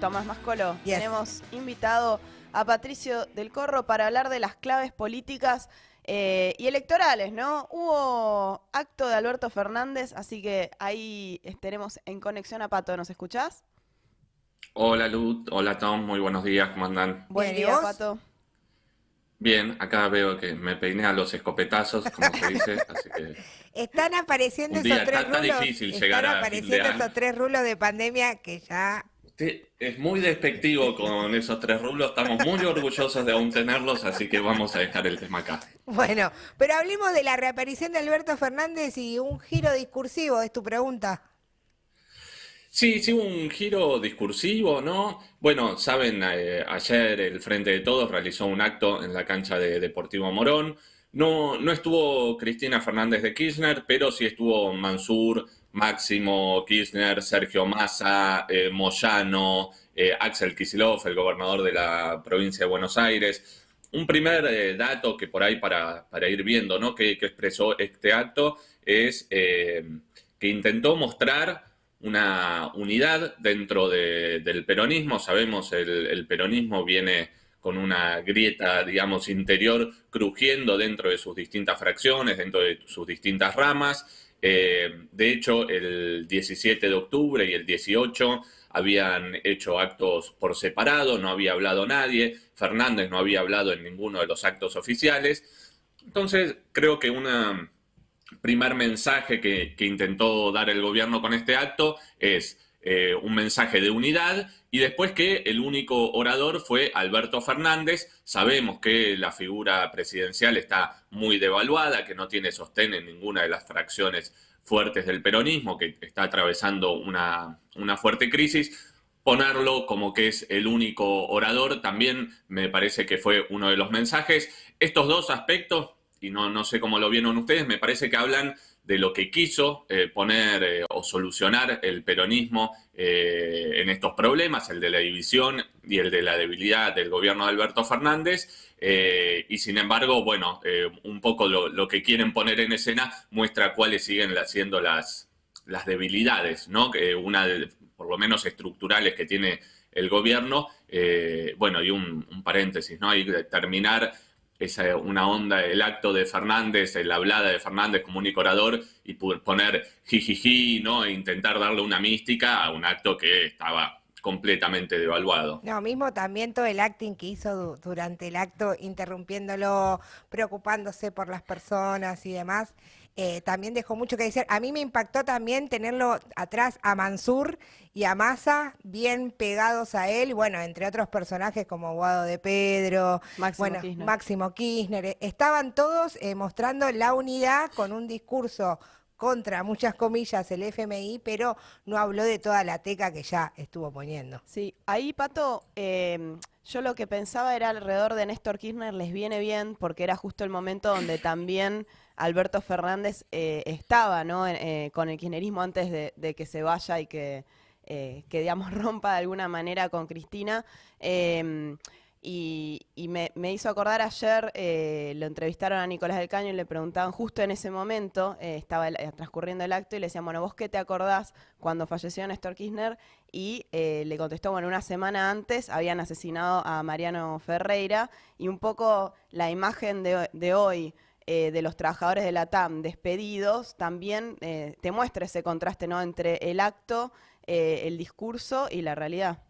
Tomás Mascolo. Tenemos invitado a Patricio del Corro para hablar de las claves políticas eh, y electorales, ¿no? Hubo acto de Alberto Fernández, así que ahí estaremos en conexión a Pato. ¿Nos escuchás? Hola Luz, hola Tom, muy buenos días, ¿cómo andan? Buen día, Pato. Bien, acá veo que me peiné a los escopetazos, como se dice, así que... Están apareciendo esos tres rulos. difícil llegar Están apareciendo esos tres rulos de pandemia que ya... es muy despectivo con esos tres rulos, estamos muy orgullosos de aún tenerlos, así que vamos a dejar el tema acá. Bueno, pero hablemos de la reaparición de Alberto Fernández y un giro discursivo, es tu pregunta. Sí, sí, un giro discursivo, ¿no? Bueno, saben, eh, ayer el Frente de Todos realizó un acto en la cancha de Deportivo Morón. No, no estuvo Cristina Fernández de Kirchner, pero sí estuvo Mansur, Máximo Kirchner, Sergio Massa, eh, Moyano, eh, Axel Kisilov, el gobernador de la provincia de Buenos Aires. Un primer dato que por ahí para, para ir viendo, ¿no? Que, que expresó este acto es que intentó mostrar una unidad dentro del peronismo. Sabemos, el, el peronismo viene con una grieta, digamos, interior crujiendo dentro de sus distintas fracciones, dentro de sus distintas ramas. Eh, de hecho, el 17 de octubre y el 18 habían hecho actos por separado, no había hablado nadie, Fernández no había hablado en ninguno de los actos oficiales. Entonces, creo que una, primer mensaje que, intentó dar el gobierno con este acto es eh, un mensaje de unidad y después que el único orador fue Alberto Fernández. Sabemos que la figura presidencial está muy devaluada, que no tiene sostén en ninguna de las fracciones fuertes del peronismo, que está atravesando una, una fuerte crisis. Ponerlo como que es el único orador también me parece que fue uno de los mensajes. Estos dos aspectos y no, no sé cómo lo vieron ustedes, me parece que hablan de lo que quiso eh, poner eh, o solucionar el peronismo eh, en estos problemas, el de la división y el de la debilidad del gobierno de Alberto Fernández. y sin embargo, bueno, un poco lo, que quieren poner en escena muestra cuáles siguen siendo las, las debilidades, ¿no? Que una, de, por lo menos estructurales, que tiene el gobierno. bueno, y un, un paréntesis, ¿no? Hay terminar esa, una onda, el acto de Fernández, la hablada de Fernández como único orador y poner jijiji, ¿no? E intentar darle una mística a un acto que estaba completamente devaluado. No, mismo también todo el acting que hizo durante el acto, interrumpiéndolo, preocupándose por las personas y demás, eh, también dejó mucho que decir. A mí me impactó también tenerlo atrás a Mansur y a Massa bien pegados a él, bueno, entre otros personajes como Guado de Pedro, Máximo Kirchner. Máximo Kirchner. Estaban todos eh, mostrando la unidad con un discurso contra, muchas comillas, el FMI, pero no habló de toda la teca que ya estuvo poniendo. Sí, ahí, Pato, yo lo que pensaba era alrededor de Néstor Kirchner les viene bien porque era justo el momento donde también Alberto Fernández eh, estaba ¿no? Eh, con el kirchnerismo antes de, que se vaya y que, eh, que, digamos, rompa de alguna manera con Cristina. Em, y, me, hizo acordar ayer, eh, lo entrevistaron a Nicolás del Caño y le preguntaban justo en ese momento, eh, estaba eh, transcurriendo el acto y le decían, bueno, ¿vos qué te acordás cuando falleció Néstor Kirchner? Y le contestó, bueno, una semana antes habían asesinado a Mariano Ferreira y un poco la imagen de, hoy de los trabajadores de la TAM despedidos también te muestra ese contraste ¿no? entre el acto, el discurso y la realidad.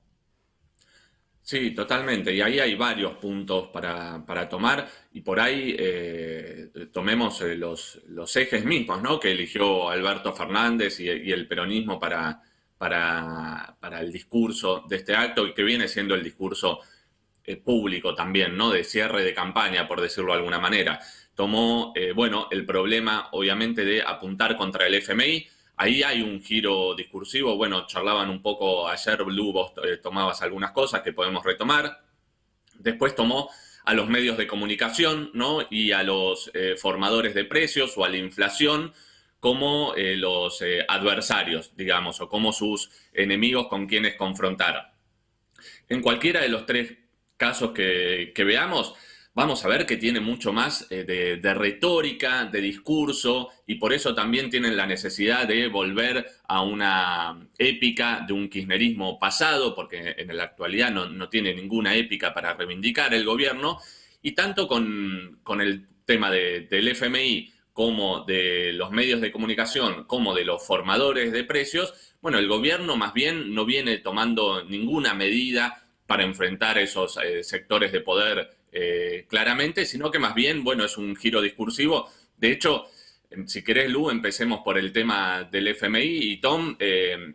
Sí, totalmente. Y ahí hay varios puntos para, tomar y por ahí eh, tomemos eh, los, los, ejes mismos ¿no? que eligió Alberto Fernández y, el peronismo para, para, para, el discurso de este acto y que viene siendo el discurso eh, público también, ¿no? de cierre de campaña, por decirlo de alguna manera. Tomó, bueno, el problema obviamente de apuntar contra el FMI Ahí hay un giro discursivo. Bueno, charlaban un poco ayer, Blue, vos eh, tomabas algunas cosas que podemos retomar. Después tomó a los medios de comunicación ¿no? y a los eh, formadores de precios o a la inflación como eh, los adversarios, digamos, o como sus enemigos con quienes confrontar. En cualquiera de los tres casos que, que veamos, vamos a ver que tiene mucho más eh, de, retórica, de discurso, y por eso también tienen la necesidad de volver a una épica de un kirchnerismo pasado, porque en la actualidad no, tiene ninguna épica para reivindicar el gobierno, y tanto con, el tema del FMI como de los medios de comunicación, como de los formadores de precios, bueno, el gobierno más bien no viene tomando ninguna medida para enfrentar esos eh, sectores de poder eh, claramente, sino que más bien, bueno, es un giro discursivo. De hecho, em, si querés, Lu, empecemos por el tema del FMI y Tom, eh,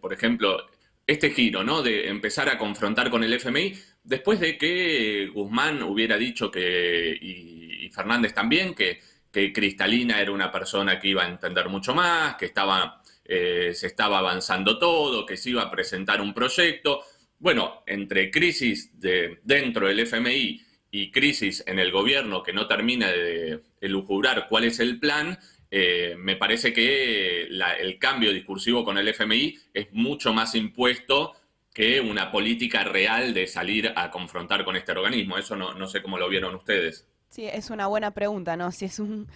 por ejemplo, este giro, ¿no? De empezar a confrontar con el FMI, después de que Guzmán hubiera dicho que, y, Fernández también, que, que, Cristalina era una persona que iba a entender mucho más, que estaba, eh, se estaba avanzando todo, que se iba a presentar un proyecto. Bueno, entre crisis de, dentro del FMI y crisis en el gobierno que no termina de elucubrar cuál es el plan, eh, me parece que el cambio discursivo con el FMI es mucho más impuesto que una política real de salir a confrontar con este organismo. Eso no, sé cómo lo vieron ustedes. Sí, es una buena pregunta, ¿no? Si es un,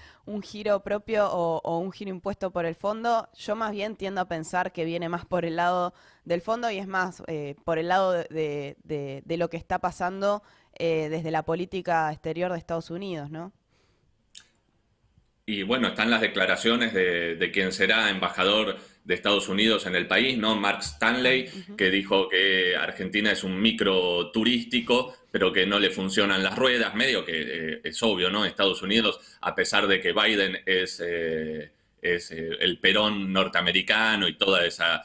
giro propio o, un giro impuesto por el fondo, yo más bien tiendo a pensar que viene más por el lado del fondo y es más eh, por el lado de, de lo que está pasando eh, desde la política exterior de Estados Unidos, ¿no? Y bueno, están las declaraciones de, quien será embajador de Estados Unidos en el país, ¿no? Mark Stanley, que dijo que Argentina es un micro turístico, pero que no le funcionan las ruedas, medio que eh, es obvio, ¿no? Estados Unidos, a pesar de que Biden es, eh, es el perón norteamericano y toda esa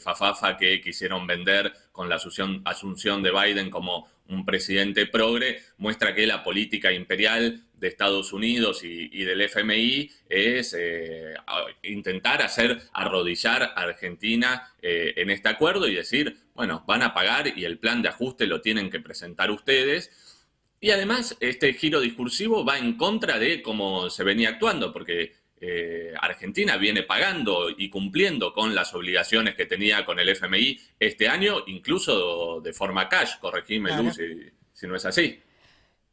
fafafa que quisieron vender con la asunción, de Biden como un presidente progre, muestra que la política imperial de Estados Unidos y, del FMI es eh, intentar hacer arrodillar a Argentina eh, en este acuerdo y decir, bueno, van a pagar y el plan de ajuste lo tienen que presentar ustedes. Y además, este giro discursivo va en contra de cómo se venía actuando, porque eh, Argentina viene pagando y cumpliendo con las obligaciones que tenía con el FMI este año, incluso de forma cash. Corregime, Luz, si no es así.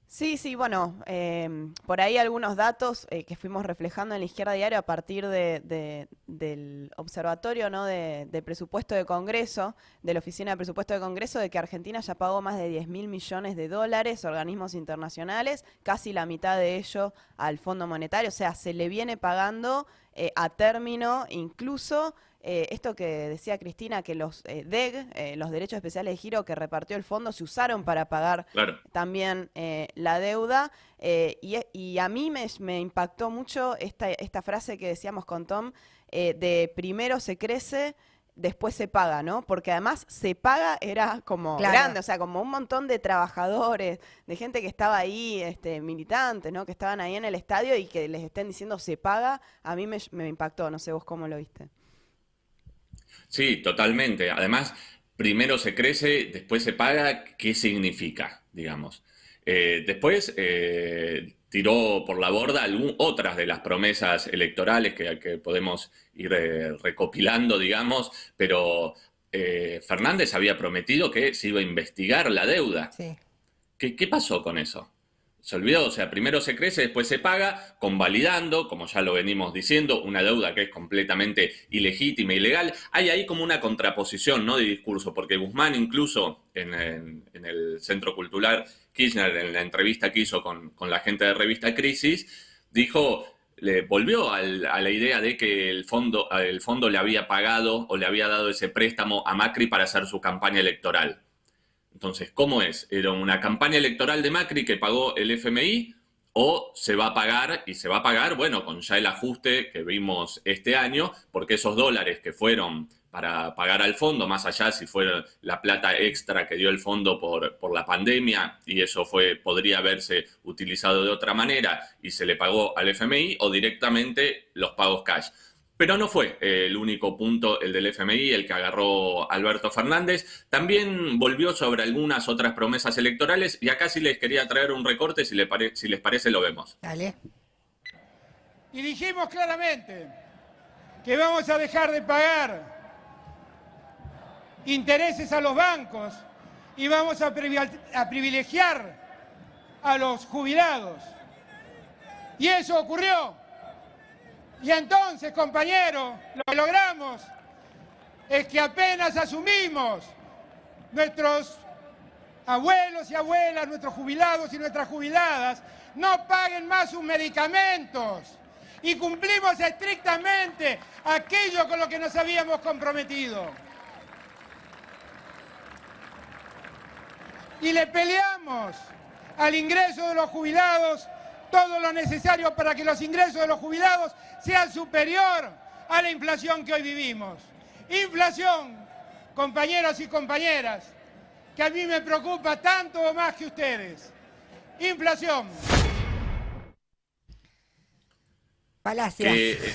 Sí, sí, bueno, em, por ahí algunos datos eh, que fuimos reflejando en la izquierda diaria a partir de, del observatorio ¿no? de, presupuesto de Congreso, de la Oficina de Presupuesto de Congreso, de que Argentina ya pagó más de 10 mil millones de dólares a organismos internacionales, casi la mitad de ello al Fondo Monetario, o sea, se le viene pagando eh, a término incluso eh, esto que decía Cristina, que los eh, DEG, eh, los derechos especiales de giro que repartió el fondo, se usaron para pagar también la deuda. Y, a mí me, impactó mucho esta, esta, frase que decíamos con Tom, de primero se crece, después se paga, ¿no? Porque además se paga era como grande, o sea, como un montón de trabajadores, de gente que estaba ahí, este, militantes, ¿no? Que estaban ahí en el estadio y que les estén diciendo se paga, a mí me, me impactó, no sé vos cómo lo viste. Sí, totalmente. Además, primero se crece, después se paga. ¿Qué significa, digamos? Eh, después eh, tiró por la borda otras de las promesas electorales que, podemos ir eh, recopilando, digamos, pero Fernández había prometido que se iba a investigar la deuda. Sí. ¿Qué pasó con eso? Se olvidó, o sea, primero se crece, después se paga, convalidando, como ya lo venimos diciendo, una deuda que es completamente ilegítima, ilegal. Hay ahí como una contraposición, ¿no? De discurso, porque Guzmán incluso en, el Centro Cultural Kirchner, en la entrevista que hizo con, la gente de Revista Crisis, dijo, le volvió a la idea de que el fondo, el fondo le había pagado o le había dado ese préstamo a Macri para hacer su campaña electoral. Entonces, ¿cómo es? ¿Era una campaña electoral de Macri que pagó el FMI o se va a pagar y se va a pagar, bueno, con ya el ajuste que vimos este año, porque esos dólares que fueron para pagar al fondo, más allá si fue la plata extra que dio el fondo por, por la pandemia y eso fue, podría haberse utilizado de otra manera y se le pagó al FMI o directamente los pagos cash. Pero no fue el único punto, el del FMI, el que agarró Alberto Fernández. También volvió sobre algunas otras promesas electorales y acá sí les quería traer un recorte, si, si les parece lo vemos. Dale. Y dijimos claramente que vamos a dejar de pagar intereses a los bancos y vamos a, privilegiar a los jubilados. Y eso ocurrió. Y entonces, compañeros, lo que logramos es que apenas asumimos nuestros abuelos y abuelas, nuestros jubilados y nuestras jubiladas, no paguen más sus medicamentos. Y cumplimos estrictamente aquello con lo que nos habíamos comprometido. Y le peleamos al ingreso de los jubilados todo lo necesario para que los ingresos de los jubilados sean superior a la inflación que hoy vivimos. Inflación, compañeros y compañeras, que a mí me preocupa tanto o más que ustedes. Inflación. Palacios. Que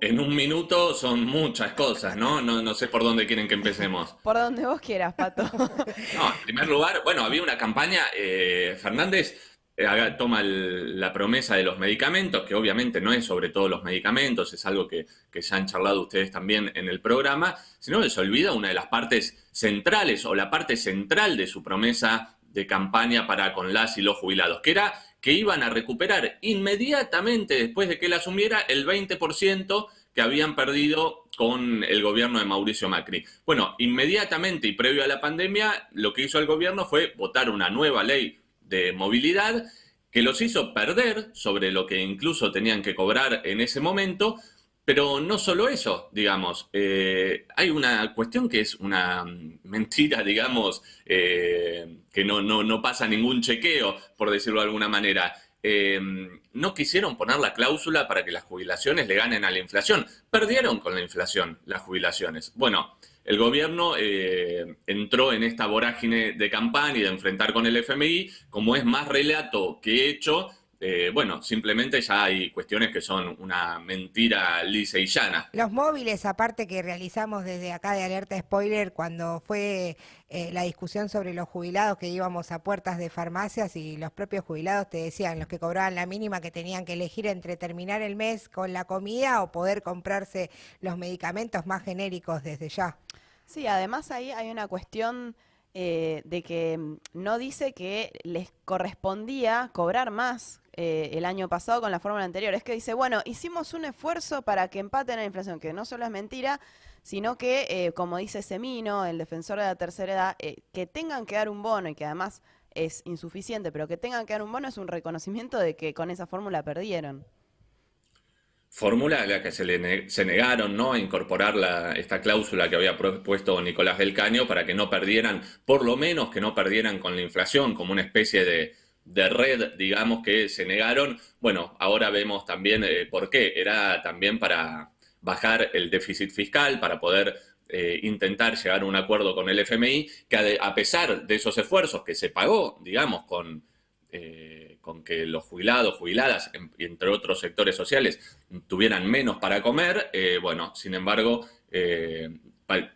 en un minuto son muchas cosas, ¿no? ¿no? No sé por dónde quieren que empecemos. Por donde vos quieras, Pato. No, en primer lugar, bueno, había una campaña, eh, Fernández eh, haga- toma el- la promesa de los medicamentos, que obviamente no es sobre todos los medicamentos, es algo que, que ya han charlado ustedes también en el programa, sino que se olvida una de las partes centrales o la parte central de su promesa de campaña para con las y los jubilados, que era que iban a recuperar inmediatamente después de que él asumiera el 20% que habían perdido con el gobierno de Mauricio Macri. Bueno, inmediatamente y previo a la pandemia, lo que hizo el gobierno fue votar una nueva ley de movilidad que los hizo perder sobre lo que incluso tenían que cobrar en ese momento, pero no solo eso, digamos, eh, hay una cuestión que es una mentira, digamos, eh, que no, no, no pasa ningún chequeo, por decirlo de alguna manera. Eh, no quisieron poner la cláusula para que las jubilaciones le ganen a la inflación. Perdieron con la inflación las jubilaciones. Bueno, el gobierno eh, entró en esta vorágine de campaña y de enfrentar con el FMI, como es más relato que hecho, eh, bueno, simplemente ya hay cuestiones que son una mentira lisa y llana. Los móviles, aparte que realizamos desde acá de Alerta Spoiler, cuando fue eh, la discusión sobre los jubilados que íbamos a puertas de farmacias y los propios jubilados te decían, los que cobraban la mínima, que tenían que elegir entre terminar el mes con la comida o poder comprarse los medicamentos más genéricos desde ya. Sí, además ahí hay una cuestión eh, de que mm, no dice que les correspondía cobrar más eh, el año pasado con la fórmula anterior. Es que dice, bueno, hicimos un esfuerzo para que empaten la inflación, que no solo es mentira, sino que, eh, como dice Semino, el defensor de la tercera edad, eh, que tengan que dar un bono y que además es insuficiente, pero que tengan que dar un bono es un reconocimiento de que con esa fórmula perdieron. Fórmula a la que se, le se negaron ¿no? a incorporar la- esta cláusula que había propuesto Nicolás del Caño para que no perdieran, por lo menos que no perdieran con la inflación, como una especie de, de red, digamos, que se negaron. Bueno, ahora vemos también eh, por qué. Era también para bajar el déficit fiscal, para poder eh, intentar llegar a un acuerdo con el FMI, que a, pesar de esos esfuerzos que se pagó, digamos, con eh, con que los jubilados, jubiladas, en- entre otros sectores sociales, tuvieran menos para comer, bueno, sin embargo,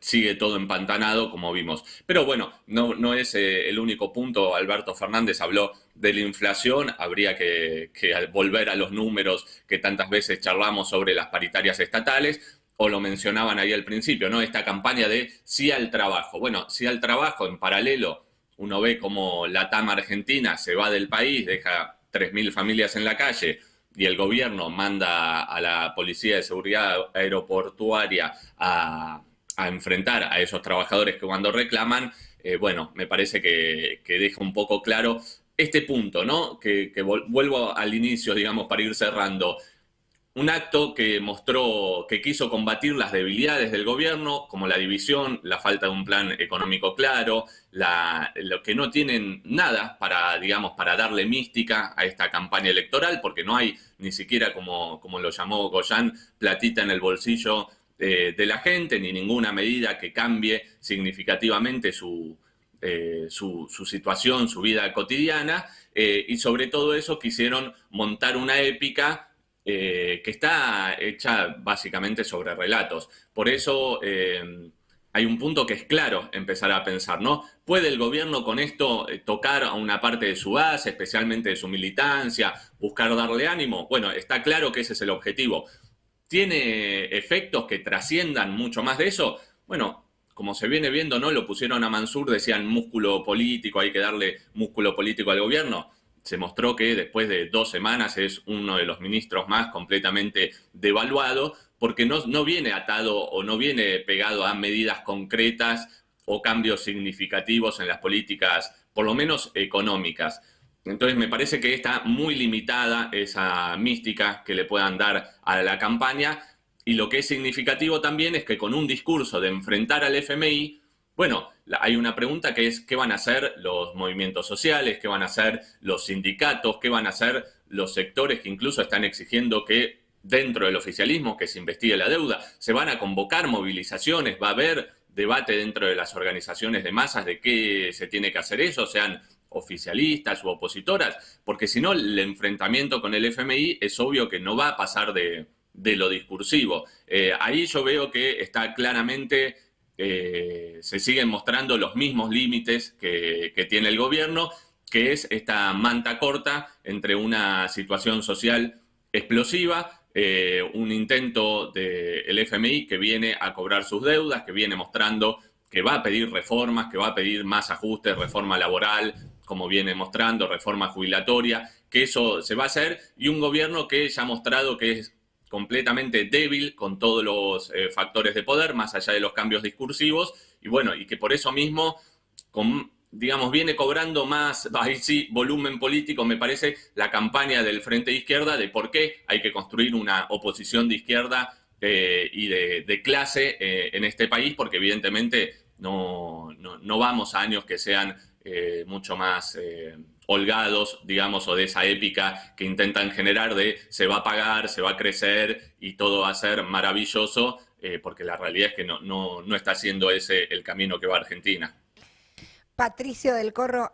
sigue todo empantanado, como vimos. Pero bueno, no, no es eh, el único punto. Alberto Fernández habló de la inflación, habría que, volver a los números que tantas veces charlamos sobre las paritarias estatales. O lo mencionaban ahí al principio, ¿no? Esta campaña de sí al trabajo. Bueno, sí al trabajo en paralelo uno ve como la TAM Argentina se va del país, deja 3.000 familias en la calle y el gobierno manda a la Policía de Seguridad Aeroportuaria a, a enfrentar a esos trabajadores que cuando reclaman, eh, bueno, me parece que, que deja un poco claro este punto, ¿no? Que, vuelvo al inicio, digamos, para ir cerrando. Un acto que mostró que quiso combatir las debilidades del gobierno, como la división, la falta de un plan económico claro, la, lo que no tienen nada para, digamos, para darle mística a esta campaña electoral, porque no hay ni siquiera, como, como lo llamó Goyan, platita en el bolsillo eh, de la gente, ni ninguna medida que cambie significativamente su, eh, su, situación, su vida cotidiana, eh, y sobre todo eso quisieron montar una épica que está hecha básicamente sobre relatos. Por eso hay un punto que es claro empezar a pensar, ¿no? ¿Puede el gobierno con esto tocar a una parte de su base, especialmente de su militancia, buscar darle ánimo? Bueno, está claro que ese es el objetivo. ¿Tiene efectos que trasciendan mucho más de eso? Bueno, como se viene viendo, ¿no? Lo pusieron a Mansur, decían músculo político, hay que darle músculo político al gobierno se mostró que después de dos semanas es uno de los ministros más completamente devaluado, porque no, no viene atado o no viene pegado a medidas concretas o cambios significativos en las políticas, por lo menos económicas. Entonces me parece que está muy limitada esa mística que le puedan dar a la campaña. Y lo que es significativo también es que con un discurso de enfrentar al FMI, bueno, hay una pregunta que es qué van a hacer los movimientos sociales, qué van a hacer los sindicatos, qué van a hacer los sectores que incluso están exigiendo que dentro del oficialismo que se investigue la deuda, se van a convocar movilizaciones, va a haber debate dentro de las organizaciones de masas de qué se tiene que hacer eso, sean oficialistas u opositoras, porque si no el enfrentamiento con el FMI es obvio que no va a pasar de, lo discursivo. Eh, ahí yo veo que está claramente eh, se siguen mostrando los mismos límites que, tiene el gobierno, que es esta manta corta entre una situación social explosiva, eh, un intento del FMI que viene a cobrar sus deudas, que viene mostrando que va a pedir reformas, que va a pedir más ajustes, reforma laboral, como viene mostrando, reforma jubilatoria, que eso se va a hacer, y un gobierno que ya ha mostrado que es completamente débil con todos los eh, factores de poder, más allá de los cambios discursivos, y bueno, y que por eso mismo, digamos, viene cobrando más, ahí sí, volumen político, me parece, la campaña del Frente Izquierda de por qué hay que construir una oposición de izquierda eh, y de, clase eh, en este país, porque evidentemente no, no, vamos a años que sean mucho más holgados, digamos, o de esa épica que intentan generar de se va a pagar, se va a crecer y todo va a ser maravilloso, eh, porque la realidad es que no, no, no está siendo ese el camino que va Argentina. Patricio del Corro.